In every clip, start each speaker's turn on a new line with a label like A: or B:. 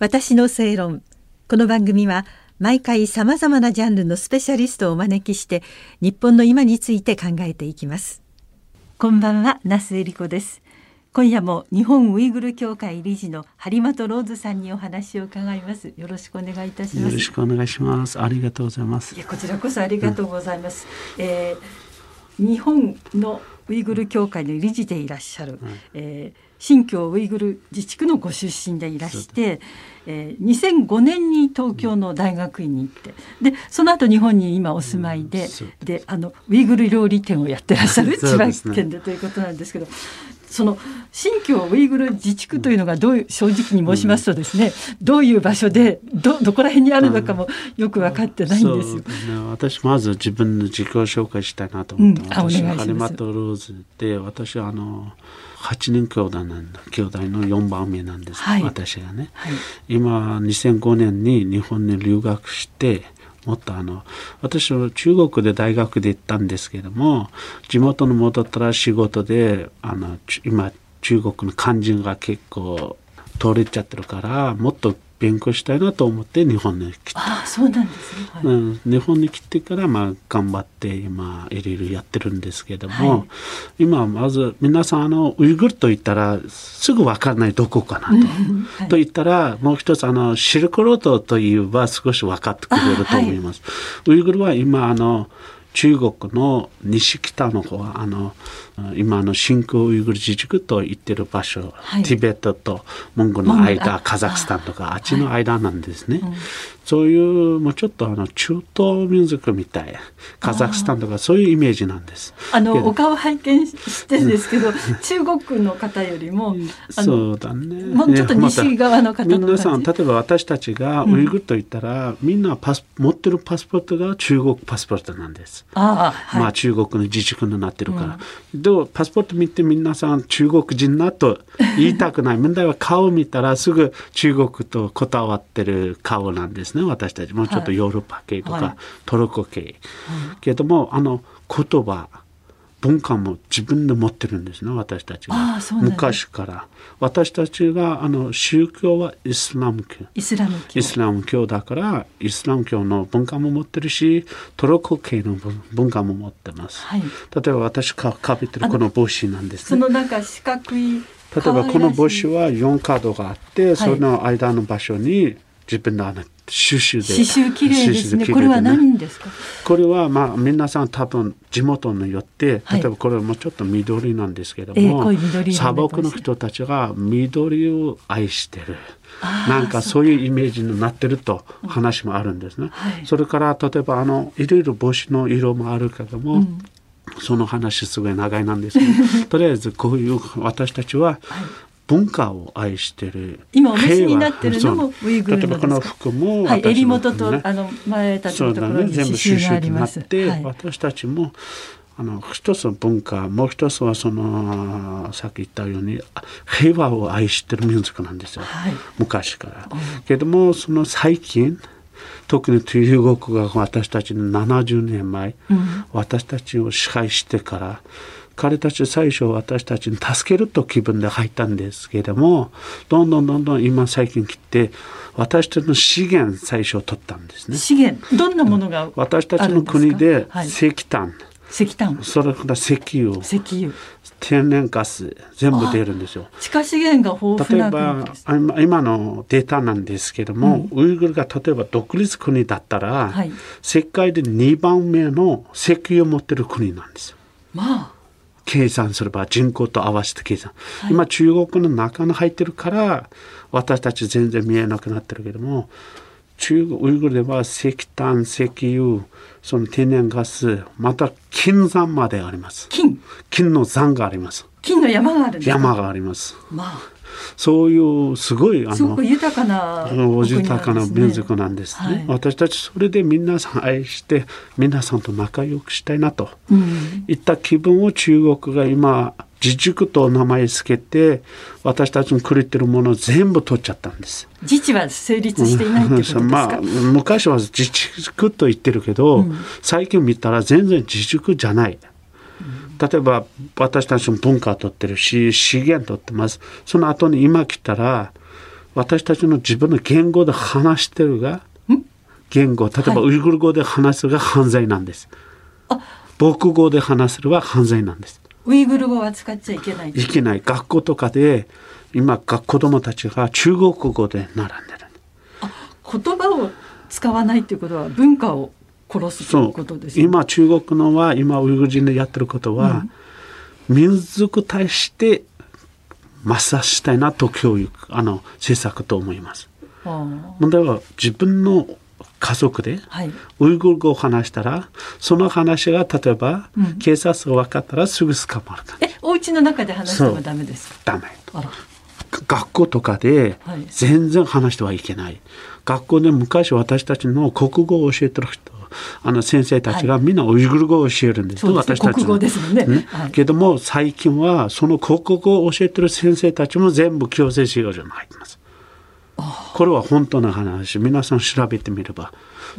A: 私の正論。この番組は毎回さまざまなジャンルのスペシャリストをお招きして日本の今について考えていきます。こんばんは那須恵理子です。今夜も日本ウイグル協会理事の張本ローズさんにお話を伺います。よろしくお願いいたします。
B: よろしくお願いします。ありがとうございます。
A: いやこちらこそありがとうございます、うん、えー、日本のウイグル協会の理事でいらっしゃる、うん、えー新疆ウイグル自治区のご出身でいらして、えー、2005年に東京の大学院に行ってでその後日本に今お住まいでうん、であのウイグル料理店をやってらっしゃる千葉県でということなんですけど。その新疆ウイグル自治区というのがどういう正直に申しますとですね、うん、どういう場所でどどこら辺にあるのかもよく分かってないんですよ。ね、
B: 私まず自分の自己紹介したいなと思って、うん、私はハリマトローズで私はあの8人兄弟なんだ。兄弟の4番目なんです、はい、私がね、はい、今2005年に日本に留学してもっとあの私は中国で大学で行ったんですけども地元に戻ったら仕事であの今中国の漢字が結構通れちゃってるからもっと勉強したいなと思って日本に来て
A: あそうなんですね、
B: はい、うん、日本に来てからまあ頑張って今いろいろやってるんですけども、はい、今まず皆さんあのウイグルと言ったらすぐ分からないどこかなと。はい、と言ったらもう一つあのシルクロードといえば少し分かってくれると思います。ウイグルは今あの中国の西北の方はあの今の新興ウイグル自治区と言ってる場所、はい、ティベットとモンゴルの間カザフスタンとかあっちの間なんですね、はいうん、そういうもうちょっとあの中東民族みたいカザフスタンとかそういうイメージなんです。
A: あのお顔拝見してですけど、中国の方よりも
B: そうだね。
A: もうちょっと西側の方の
B: 皆さん例えば私たちがウイグルと言ったら、うん、みんなパス持ってるパスポートが中国パスポートなんです。あ、はい、まあ中国の自治区になってるから、うんどうパスポート見て皆さん中国人なと言いたくない。問題は顔を見たらすぐ中国とこだわってる顔なんですね。私たちもうちょっとヨーロッパ系とか、はい、トルコ系、はい、けどもあの言葉文化も自分で持ってるんですね私たちが昔から。私たちがあの宗教はイスラム教。
A: イスラム教。
B: イスラム教だからイスラム教の文化も持ってるしトルコ系の文化も持ってます、はい、例えば私がかぶってるこの帽子なんですね。
A: そのなんか四角い例
B: えばこの帽子は4カードがあって、はい、その間の場所に自分のあの刺繍で。
A: 刺繍綺麗ですね。これは何ですか？
B: これはまあ皆さん多分地元によって例えばこれもちょっと緑なんですけども、えー、砂漠の人たちが緑を愛してる。なんかそういうイメージになってると話もあるんですね、はい、それから例えばあのいろいろ帽子の色もあるけども、うん。その話すごい長いなんですけど とりあえずこういう私たちは文化を愛してる
A: 今お召しになってるのもウイグルの
B: この服も、
A: はい、襟元とあの前たちのところに刺繍があります。
B: ね、はい、私たちもあの一つの文化もう一つはそのさっき言ったように平和を愛してる民族なんですよ、はい、昔から。けどもその最近特に中国が私たちの70年前、うん、私たちを支配してから彼たち最初私たちに助けると気分で入ったんですけれどもどんどんどんどん今最近来て私たちの資源最初取ったんですね。
A: 資源どんなものが
B: 私たちの国で石炭、はい、
A: 石炭。
B: それから石油。
A: 石油。
B: 天然ガス全部出るんですよ。
A: 地下資源が豊富な
B: 例えば今のデータなんですけども、うん、ウイグルが例えば独立国だったら、はい、世界で2番目の石油を持ってる国なんですよ。
A: まあ
B: 計算すれば人口と合わせて計算、はい、今中国の中に入ってるから私たち全然見えなくなってるけども中国ウイグルでは石炭石油その天然ガスまた金山まであります。
A: 金。
B: 金の山があります。
A: 金の山がある
B: 山があります。
A: まあ
B: そういうすごい
A: あの豊かな、
B: 豊かな民族なんですね、はい、私たちそれで皆さん愛して皆さんと仲良くしたいなと、うん、いった気分を中国が今自粛と名前つけて私たちのくれてるものを全部取っちゃったんです。
A: 自治は成立していないってことですか、まあ、
B: 昔は自粛と言ってるけど、うん、最近見たら全然自粛じゃない例えば私たちも文化を取ってるし資源取ってますその後に今来たら私たちの自分の言語で話してるが言語例えばウイグル語で話すが犯罪なんです。母国語で話するは犯罪なんです。
A: ウイグル語は使っちゃいけない。
B: いけない学校とかで今子供たちが中国語で並んでる。
A: 言葉を使わないっていうことは文化を殺すということです、ね、
B: 今中国のは今ウイグル人でやってることは、うん、民族対して抹殺したいなと教育あの政策と思います。問題は自分の家族でウイグル語を話したら、はい、その話が例えば、うん、警察が分かったらすぐ捕まるか
A: えお家の中で話してもダメですか？
B: ダメ。学校とかで全然話してはいけない、はい、学校で昔私たちの国語を教えてる人あの先生たちがみんなウイグル語を教えるんです、
A: はい、私たち国語ですね、ね
B: はい、けども最近はその国語を教えてる先生たちも全部強制使用所に入ってます。これは本当の話。皆さん調べてみれば、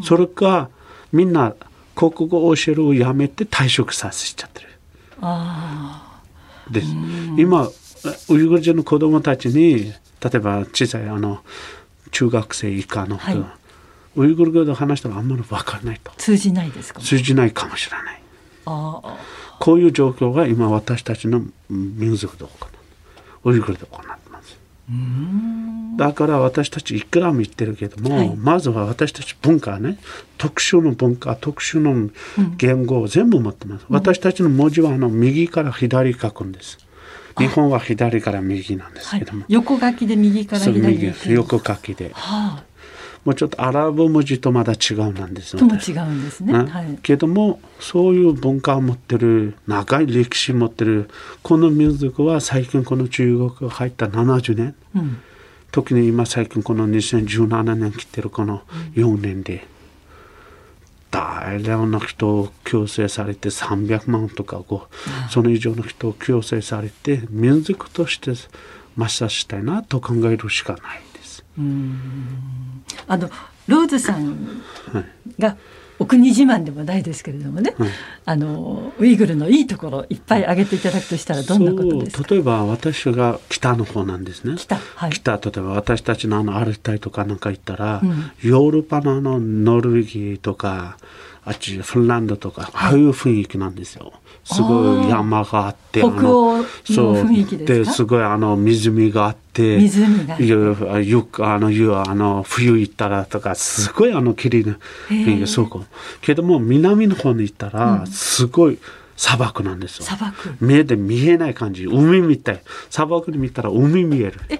B: それかみんな国語を教えるをやめて退職させちゃってる。です。今ウイグル人の子供たちに例えば小さいあの中学生以下の人、はい、ウイグル語で話したらあんまり分からないと。
A: 通じないですか？
B: 通じないかもしれない。こういう状況が今私たちの民族で行う。ウイグルで行ってます。だから私たちいくらも言ってるけども、はい、まずは私たち文化ね特殊の文化特殊の言語を全部持ってます、うん、私たちの文字はあの右から左書くんです。日本は左から右なんですけども、はい、
A: 横書きで右から左
B: 横書きで、はあ、もうちょっとアラブ文字とまだ違うなんです
A: とも違うんですね、
B: はい、けどもそういう文化を持ってる長い歴史を持ってるこの民族は最近この中国が入った70年、うん、特に今最近この2017年来てるこの4年で、大量の人を強制されて300万とかその以上の人を強制されて民族として抹殺したいなと考えるしかない。
A: あのローズさんがお国自慢でもないですけれどもね、はい、あのウイグルのいいところいっぱい挙げていただくとしたらどんなことです
B: か？例えば私が北の方なんですね。
A: 北,、
B: はい、北例えば私たちのあのアルタイとかなんか行ったら、うん、ヨーロッパのあのノルウェーとかあっちフィンランドとか、ああいう雰囲気なんですよ。すごい山があって
A: 北欧の雰囲気です
B: すごいあの湖があって
A: 湖がゆ
B: あのゆあの冬行ったらとかすごいあの綺麗な雰囲気そこけども南の方に行ったらすごい砂漠なんですよ、
A: 砂漠。
B: 目で見えない感じ。海みたい。砂漠に見たら海見える。
A: え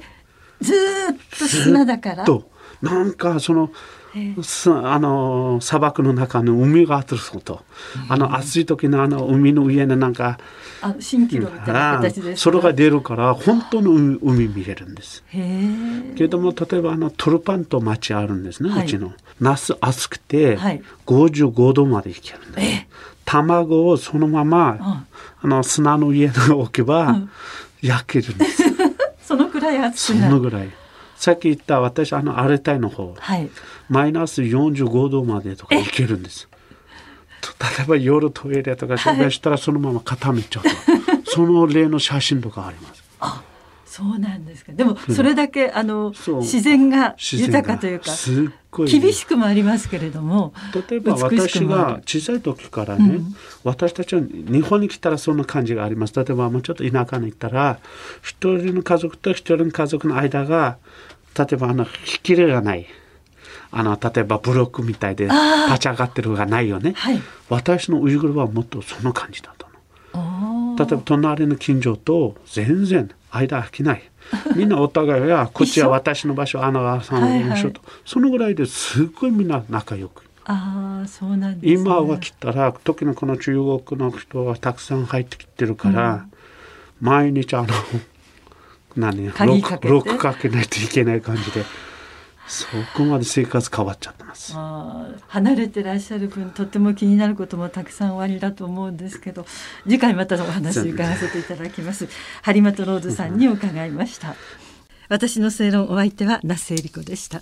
A: ずっと砂だから？
B: と。なんかそのあの砂漠の中の海があること、あの暑い時のあの海の上のなんか
A: あ蜃気楼みたいな形です
B: それが出るから本当の海見れるんです。けども例えばあのトルパンと町あるんですね、はい、うちの。夏暑くて55度までいけるんです。卵をそのまま、あの砂の上に置けば焼けるんです。
A: そのくらい暑
B: くそのぐらい。さっき言った私あのアレタイの方、はい、マイナス45度までとかいけるんです。例えば夜トイレとか紹介したらそのまま固めちゃうと、はい、その例の写真とかあります。
A: あそうなんですか。でもそれだけ、あの自然が豊かというかすっごい。厳しくもありますけれども
B: 例えば私が小さい時からね、うん、私たちは日本に来たらそんな感じがあります。例えばもうちょっと田舎に行ったら一人の家族と一人の家族の間が例えばあの引きれがない。あの例えばブロックみたいで立ち上がってるがないよね、はい、私のウイグルはもっとその感じだったの。例えば隣の近所と全然間空きない。みんなお互いは こっちは私の場所あのさんの場所と、はいはい、そのぐらいですっごいみんな仲良く。
A: あそうなんです、ね、
B: 今は来たら特にこの中国の人はたくさん入ってきてるから、うん、毎日あの何ロックロックかけないといけない感じでそこまで生活変わっちゃってます。
A: 離れてらっしゃる分とても気になることもたくさんおありだと思うんですけど次回またお話伺わせていただきます。張本ローズさんに伺いました。私の正論お相手は那須恵理子でした